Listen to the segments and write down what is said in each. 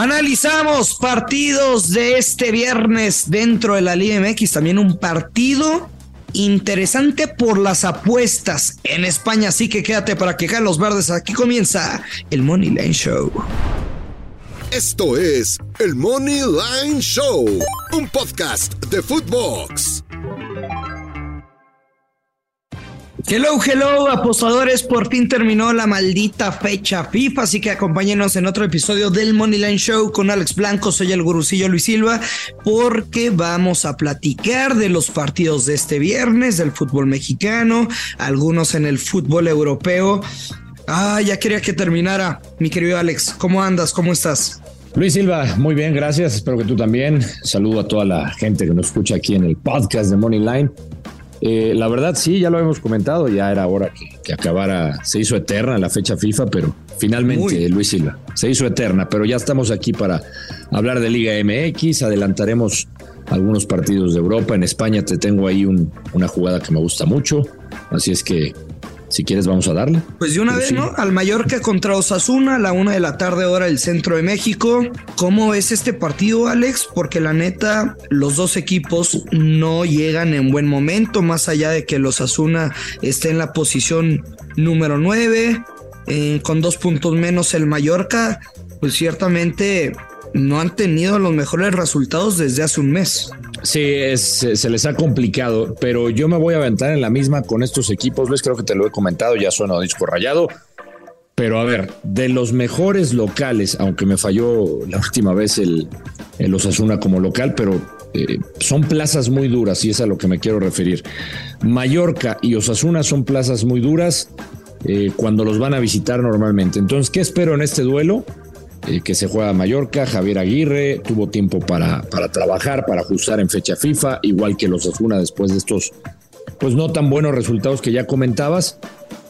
Analizamos partidos de este viernes dentro de la Liga MX, también un partido interesante por las apuestas en España, así que quédate para quejar los verdes. Aquí comienza el Money Line Show. Esto es el Money Line Show, un podcast de Footbox. Hello, hello, apostadores. Por fin terminó la maldita fecha FIFA, así que acompáñenos en otro episodio del Moneyline Show con Alex Blanco. Soy el gurucillo Luis Silva, porque vamos a platicar de los partidos de este viernes, del fútbol mexicano, algunos en el fútbol europeo. Ah, ya quería que terminara, mi querido Alex. ¿Cómo andas? ¿Cómo estás? Luis Silva, muy bien, gracias. Espero que tú también. Saludo a toda la gente que nos escucha aquí en el podcast de Moneyline. Eh, la verdad, sí, ya lo hemos comentado, ya era hora que, acabara, se hizo eterna la fecha FIFA, pero finalmente, Luis Silva, se hizo eterna, pero ya estamos aquí para hablar de Liga MX, adelantaremos algunos partidos de Europa, en España te tengo ahí una jugada que me gusta mucho, así es que si quieres, vamos a darle. Pues de una vez, ¿no? Al Mallorca contra Osasuna, a la una de la tarde, hora del centro de México. ¿Cómo es este partido, Alex? Porque la neta, los dos equipos no llegan en buen momento, más allá de que el Osasuna esté en la posición número 9, eh, con dos puntos menos el Mallorca. Pues ciertamente no han tenido los mejores resultados desde hace un mes. Sí, se les ha complicado, pero yo me voy a aventar en la misma con estos equipos. Ves, creo que te lo he comentado, ya suena disco rayado. Pero a ver, de los mejores locales, aunque me falló la última vez el, el Osasuna como local, pero eh, son plazas muy duras y es a lo que me quiero referir. Mallorca y Osasuna son plazas muy duras eh, cuando los van a visitar normalmente. Entonces, ¿qué espero en este duelo? Eh, que se juega a Mallorca, Javier Aguirre tuvo tiempo para, para trabajar, para ajustar en fecha FIFA, igual que los Osuna después de estos, pues no tan buenos resultados que ya comentabas.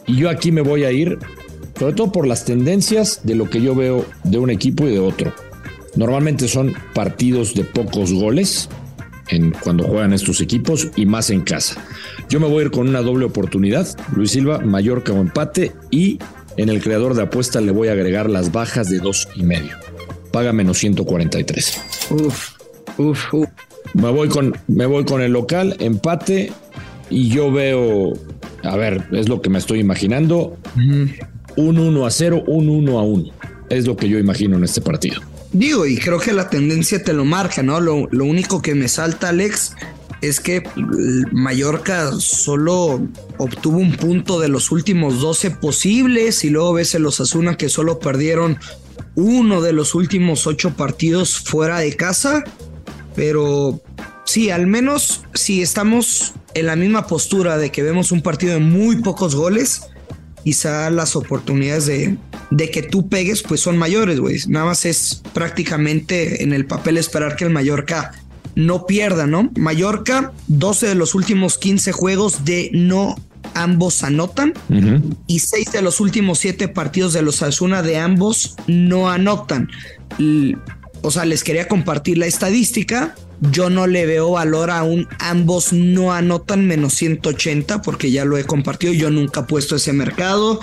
Y yo aquí me voy a ir, sobre todo por las tendencias de lo que yo veo de un equipo y de otro. Normalmente son partidos de pocos goles en, cuando juegan estos equipos y más en casa. Yo me voy a ir con una doble oportunidad, Luis Silva, Mallorca o empate y en el creador de apuestas le voy a agregar las bajas de dos y medio. Paga menos 143. Uf, uf, uf. Me voy con, me voy con el local, empate, y yo veo, a ver, es lo que me estoy imaginando. Un 1 a 0, un 1 a 1. Es lo que yo imagino en este partido. Digo, y creo que la tendencia te lo marca, ¿no? Lo, lo único que me salta, Alex, es que Mallorca solo obtuvo un punto de los últimos 12 posibles y luego ves el Osasuna que solo perdieron uno de los últimos ocho partidos fuera de casa, pero sí, al menos si estamos en la misma postura de que vemos un partido de muy pocos goles, quizá las oportunidades de, de que tú pegues pues son mayores, güey. Nada más es prácticamente en el papel esperar que el Mallorca no pierda, ¿no? Mallorca, 12 de los últimos 15 juegos de no ambos anotan y 6 de los últimos 7 partidos de los Asuna de ambos no anotan. o sea, les quería compartir la estadística. Yo no le veo valor a un ambos no anotan menos 180 porque ya lo he compartido. Yo nunca he puesto ese mercado.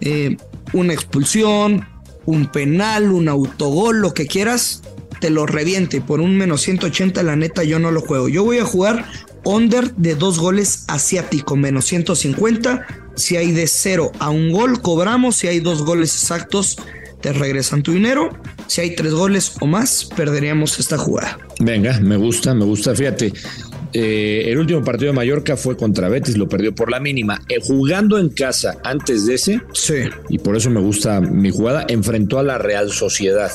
Eh, una expulsión, un penal, un autogol, lo que quieras te lo reviente por un menos 180, la neta yo no lo juego. Yo voy a jugar under de dos goles asiático, menos 150. Si hay de cero a un gol, cobramos. Si hay dos goles exactos, te regresan tu dinero. Si hay tres goles o más, perderíamos esta jugada. Venga, me gusta, me gusta. Fíjate, eh, el último partido de Mallorca fue contra Betis, lo perdió por la mínima. Eh, jugando en casa antes de ese, sí. y por eso me gusta mi jugada, enfrentó a la Real Sociedad.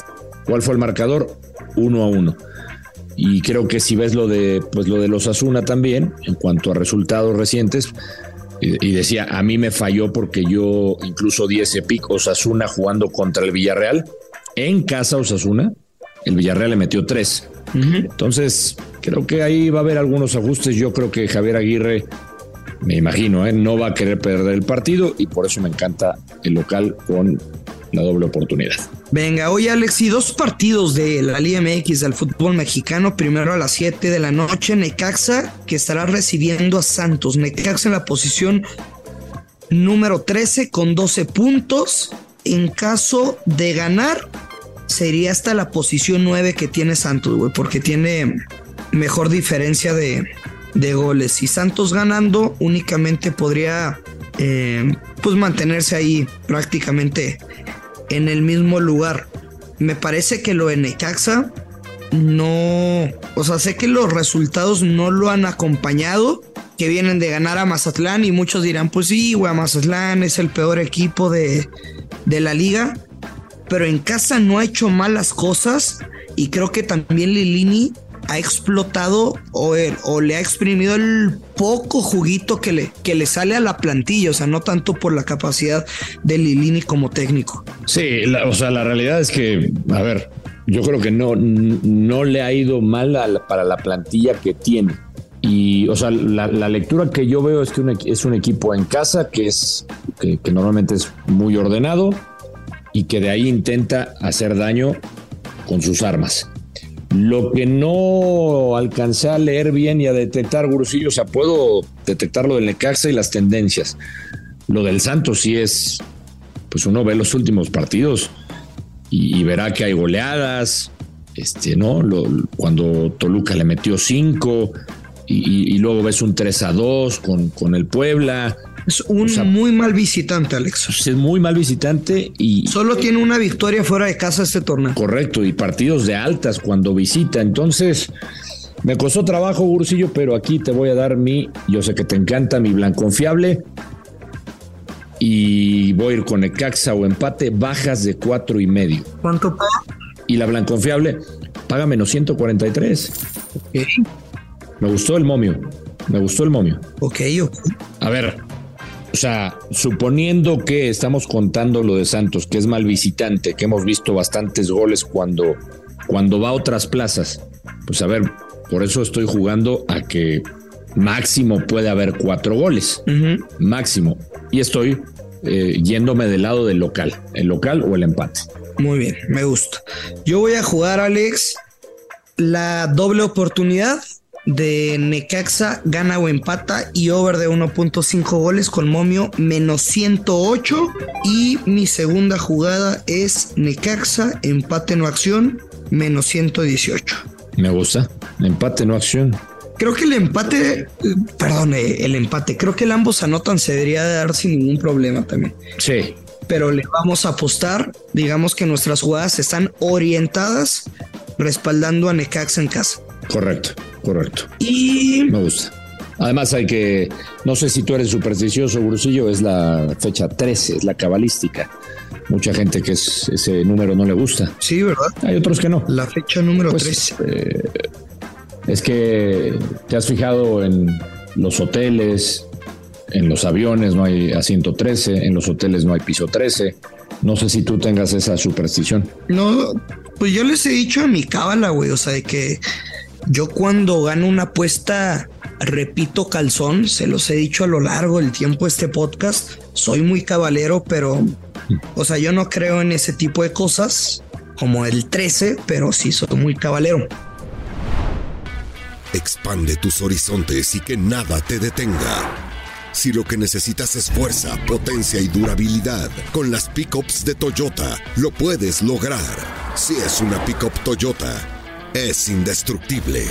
¿Cuál fue el marcador? Uno a uno. Y creo que si ves lo de, pues lo de los Asuna también, en cuanto a resultados recientes, y, decía, a mí me falló porque yo incluso di ese pick Osasuna jugando contra el Villarreal. En casa Osasuna, el Villarreal le metió tres. Entonces, creo que ahí va a haber algunos ajustes. Yo creo que Javier Aguirre, me imagino, ¿eh? no va a querer perder el partido y por eso me encanta el local con la doble oportunidad. Venga, hoy Alex, y dos partidos de la Liga MX del fútbol mexicano. Primero a las 7 de la noche, Necaxa, que estará recibiendo a Santos. Necaxa en la posición número 13 con 12 puntos. En caso de ganar, sería hasta la posición 9 que tiene Santos, güey, porque tiene mejor diferencia de, de goles. Y Santos ganando únicamente podría eh, pues mantenerse ahí prácticamente en el mismo lugar. Me parece que lo de Necaxa no, o sea, sé que los resultados no lo han acompañado, que vienen de ganar a Mazatlán y muchos dirán, pues sí, güey, Mazatlán es el peor equipo de, de la liga, pero en casa no ha hecho malas cosas y creo que también Lilini ha explotado o, o, le ha exprimido el poco juguito que le, sale a la plantilla, o sea, no tanto por la capacidad de Lilini como técnico. Sí, o sea, la realidad es que, a ver, yo creo que no, no le ha ido mal para la plantilla que tiene. Y, o sea, la, lectura que yo veo es que es un equipo en casa que es que normalmente es muy ordenado y que de ahí intenta hacer daño con sus armas. Lo que no alcancé a leer bien y a detectar, Gurusillo, o sea, puedo detectar lo del Necaxa y las tendencias. Lo del Santos sí es, pues uno ve los últimos partidos y, verá que hay goleadas, este, ¿no? cuando Toluca le metió cinco y, luego ves un 3 a 2 con, con el Puebla. Es un muy mal visitante, Alex. Es muy mal visitante y. Solo tiene una victoria fuera de casa este torneo. Correcto, y partidos de altas cuando visita. Entonces, me costó trabajo, Gursillo, pero aquí te voy a dar mi. Yo sé que te encanta mi blanco confiable. Y voy a ir con Ecaxa o empate, bajas de cuatro y medio. ¿Cuánto paga? Y la blanco confiable paga menos 143. Ok. Me gustó el momio. Me gustó el momio. Ok, ok. A ver, o sea, suponiendo que estamos contando lo de Santos, que es mal visitante, que hemos visto bastantes goles cuando, cuando va a otras plazas, pues a ver, por eso estoy jugando a que máximo puede haber cuatro goles, máximo. Y estoy eh, yéndome del lado del local, el local o el empate. Muy bien, me gusta. Yo voy a jugar, Alex, la doble oportunidad de Necaxa gana o empata y over de 1.5 goles con momio menos 108 y mi segunda jugada es Necaxa empate no acción menos 118. Me gusta, empate no acción. Creo que el empate, perdón, eh, el empate, creo que el ambos anotan se debería dar sin ningún problema también. Sí. Pero le vamos a apostar, digamos que nuestras jugadas están orientadas respaldando a Necaxa en casa. Correcto. Correcto. Y. Me gusta. Además, hay que. No sé si tú eres supersticioso, Brusillo, es la fecha 13, es la cabalística. Mucha gente que es, ese número no le gusta. Sí, ¿verdad? Hay otros que no. La fecha número 13. Pues, eh, es que te has fijado en los hoteles, en los aviones no hay asiento 13, en los hoteles no hay piso 13. No sé si tú tengas esa superstición. No, pues yo les he dicho a mi cábala, güey, o sea, de que yo cuando gano una apuesta, repito calzón, se los he dicho a lo largo del tiempo este podcast, soy muy cabalero, pero, o sea, yo no creo en ese tipo de cosas, como el 13, pero sí soy muy cabalero. Expande tus horizontes y que nada te detenga. Si lo que necesitas es fuerza, potencia y durabilidad, con las pickups de Toyota lo puedes lograr. Si es una pickup Toyota, es indestructible.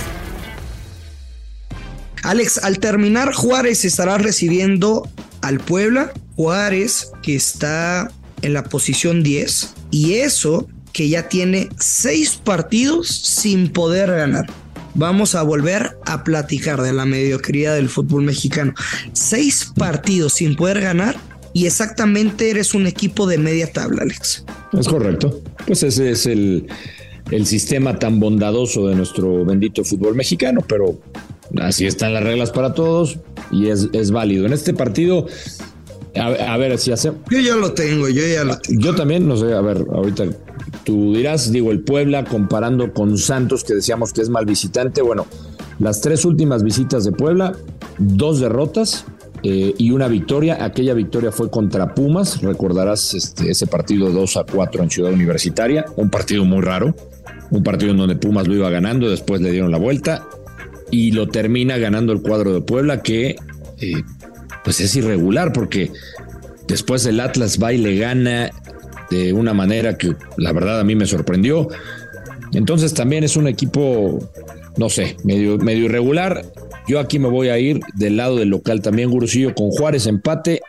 Alex, al terminar, Juárez estará recibiendo al Puebla. Juárez, que está en la posición 10. Y eso que ya tiene seis partidos sin poder ganar. Vamos a volver a platicar de la mediocridad del fútbol mexicano. Seis partidos sin poder ganar y exactamente eres un equipo de media tabla, Alex. Es correcto. Pues ese es el, el sistema tan bondadoso de nuestro bendito fútbol mexicano, pero así están las reglas para todos y es, válido. En este partido, a, ver si hacemos. Yo ya lo tengo, yo ya lo tengo. Yo también, no sé, a ver, ahorita tú dirás, digo, el Puebla comparando con Santos, que decíamos que es mal visitante. Bueno, las tres últimas visitas de Puebla, dos derrotas. Eh, y una victoria. Aquella victoria fue contra Pumas. Recordarás este, ese partido 2 a 4 en Ciudad Universitaria. Un partido muy raro un partido en donde Pumas lo iba ganando, después le dieron la vuelta y lo termina ganando el cuadro de Puebla que eh, pues es irregular porque después el Atlas va y le gana de una manera que la verdad a mí me sorprendió. Entonces también es un equipo, no sé, medio, medio irregular. Yo aquí me voy a ir del lado del local también, Gurusillo, con Juárez empate,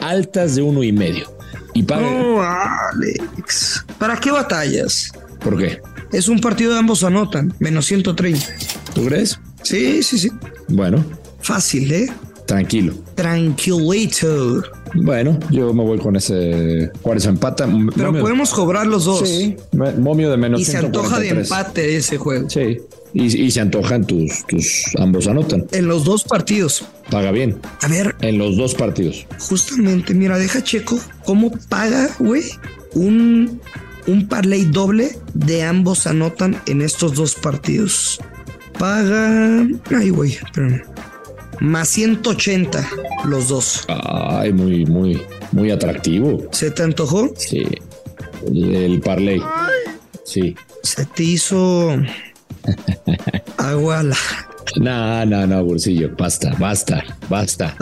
altas de uno y medio. Y No, Alex. ¿Para qué batallas? ¿Por qué? Es un partido de ambos anotan, menos 130. ¿Tú crees? Sí, sí, sí. Bueno. Fácil, ¿eh? Tranquilo. Tranquilito. Bueno, yo me voy con ese Juárez empata. Pero podemos cobrar los dos. Sí, momio de menos Y se antoja de empate ese juego. Sí. Y, se antojan tus, tus ambos anotan. En los dos partidos. Paga bien. A ver. En los dos partidos. Justamente, mira, deja checo cómo paga, güey, un, un parlay doble de ambos anotan en estos dos partidos. Paga. Ay, güey, espérame. Más 180 los dos. Ay, muy, muy, muy atractivo. ¿Se te antojó? Sí. El, parlay. Sí. Se te hizo agua la. No, no, no, bolsillo, basta, basta, basta.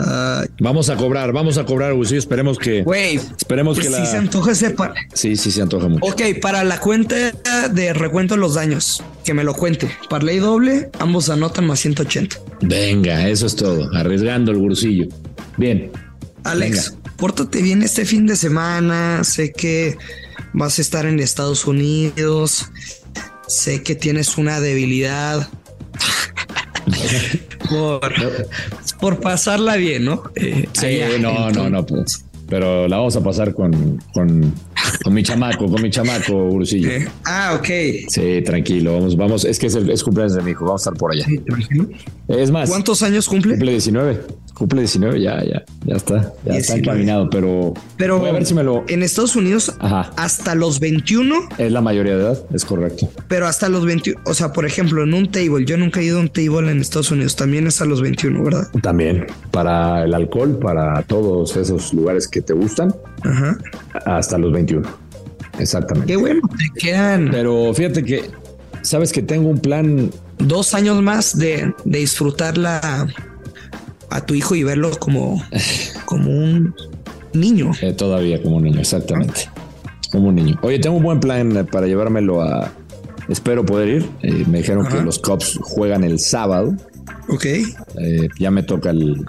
vamos a cobrar, vamos a cobrar, bolsillo. Esperemos que. Güey, esperemos que la. se antoja ese. Sí, sí, se antoja mucho. Ok, para la cuenta de recuento de los daños, que me lo cuente. Parley doble, ambos anotan más 180. Venga, eso es todo. Arriesgando el bolsillo. Bien. Alex, pórtate bien este fin de semana. Sé que vas a estar en Estados Unidos. Sé que tienes una debilidad por, pasarla bien, ¿no? Eh, sí, no, no, no, pues, pero la vamos a pasar con, con, mi chamaco, con mi chamaco, Ursillo. Eh, ah, ok. Sí, tranquilo, vamos, vamos, es que es, el, es cumpleaños de mi hijo, vamos a estar por allá. Es más. ¿Cuántos años cumple? Cumple 19. Cumple 19, ya, ya, ya está, ya está encaminado, pero, pero a ver si me lo. En Estados Unidos, hasta los 21 es la mayoría de edad, es correcto. Pero hasta los 21, o sea, por ejemplo, en un table, yo nunca he ido a un table en Estados Unidos, también es a los 21, ¿verdad? También para el alcohol, para todos esos lugares que te gustan, hasta los 21. Exactamente. Qué bueno, te quedan. Pero fíjate que sabes que tengo un plan. Dos años más de, de disfrutar la a tu hijo y verlo como, como un niño. Eh, todavía como un niño, exactamente. Como un niño. Oye, tengo un buen plan para llevármelo a. Espero poder ir. Eh, me dijeron que los Cubs juegan el sábado. Ok. Eh, ya me toca el.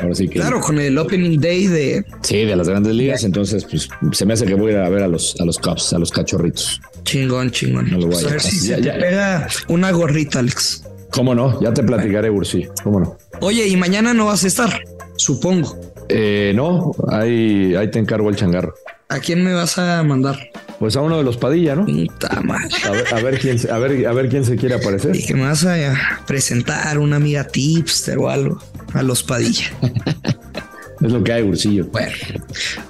Ahora sí que. Claro, con el opening day de. Sí, de las grandes ligas. Entonces, pues se me hace que voy a ir a ver a los, a los Cubs, a los cachorritos. Chingón, chingón. Pues a, ver si se te pega una gorrita, Alex. ¿Cómo no? Ya te platicaré, Ursi. ¿Cómo no? Oye, y mañana no vas a estar, supongo. Eh, no, ahí, ahí te encargo el changarro. ¿A quién me vas a mandar? Pues a uno de los Padilla, ¿no? Puta madre. A ver, quién, a ver, a ver quién se quiere aparecer. Y que me vas a presentar una amiga tipster o algo a los Padilla. es lo que hay, Ursillo. Bueno,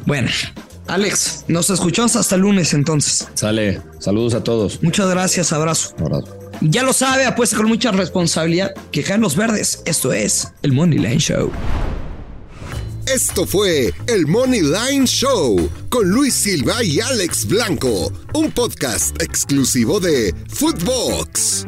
bueno. Alex, nos escuchamos hasta el lunes entonces. Sale, saludos a todos. Muchas gracias, abrazo. Abrazo. Ya lo sabe, apuesta con mucha responsabilidad que caen los verdes. Esto es el Money Line Show. Esto fue el Money Line Show con Luis Silva y Alex Blanco, un podcast exclusivo de Footbox.